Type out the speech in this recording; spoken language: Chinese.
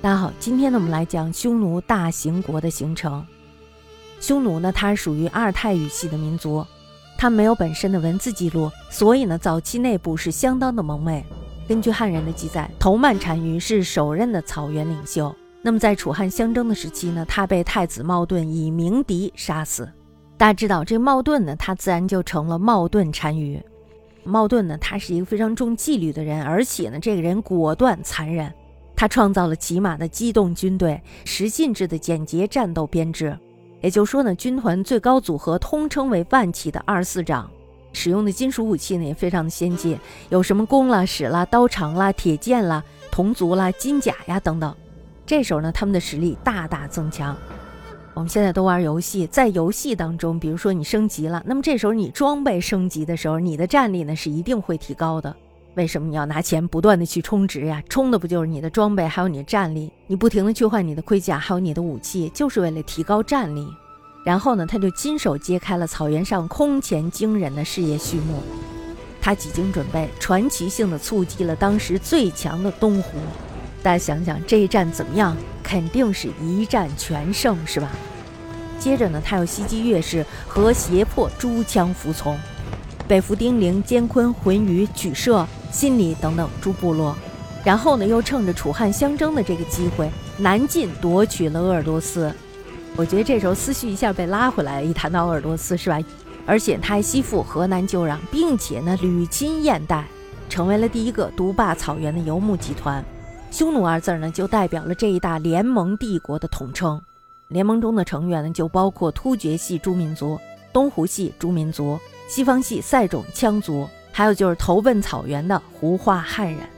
大家好，今天呢，我们来讲匈奴大行国的形成。匈奴呢，它属于阿尔泰语系的民族，它没有本身的文字记录，所以呢，早期内部是相当的蒙昧。根据汉人的记载，头曼单于是首任的草原领袖。那么在楚汉相争的时期呢，他被太子冒顿以鸣笛杀死。大家知道，这冒顿呢，他自然就成了冒顿单于。冒顿呢，他是一个非常重纪律的人，而且呢，这个人果断残忍。他创造了骑马的机动军队，十进制的简洁战斗编制，也就是说呢，军团最高组合通称为万骑的二十四长，使用的金属武器呢也非常的先进，有什么弓啦、矢啦、刀长啦、铁剑啦、铜足啦、金甲呀等等。这时候呢，他们的实力大大增强。我们现在都玩游戏，在游戏当中，比如说你升级了，那么这时候你装备升级的时候，你的战力呢是一定会提高的。为什么你要拿钱不断的去充值呀？充的不就是你的装备，还有你的战力？你不停的去换你的盔甲，还有你的武器，就是为了提高战力。然后呢，他就亲手揭开了草原上空前惊人的事业序幕。他几经准备，传奇性的促击了当时最强的东湖。大家想想这一战怎么样？肯定是一战全胜，是吧？接着呢，他又袭击越氏和胁迫诸羌服从。北服丁零、监昆、浑鱼、举射、新里等等诸部落，然后呢，又趁着楚汉相争的这个机会，南进夺取了鄂尔多斯。我觉得这时候思绪一下被拉回来，一谈到鄂尔多斯，是吧？而且他还西附河南旧壤，并且呢，屡侵燕代，成为了第一个独霸草原的游牧集团。匈奴二字呢，就代表了这一大联盟帝国的统称。联盟中的成员呢，就包括突厥系诸民族、东胡系诸民族。西方系塞种羌族，还有就是投奔草原的胡化汉人。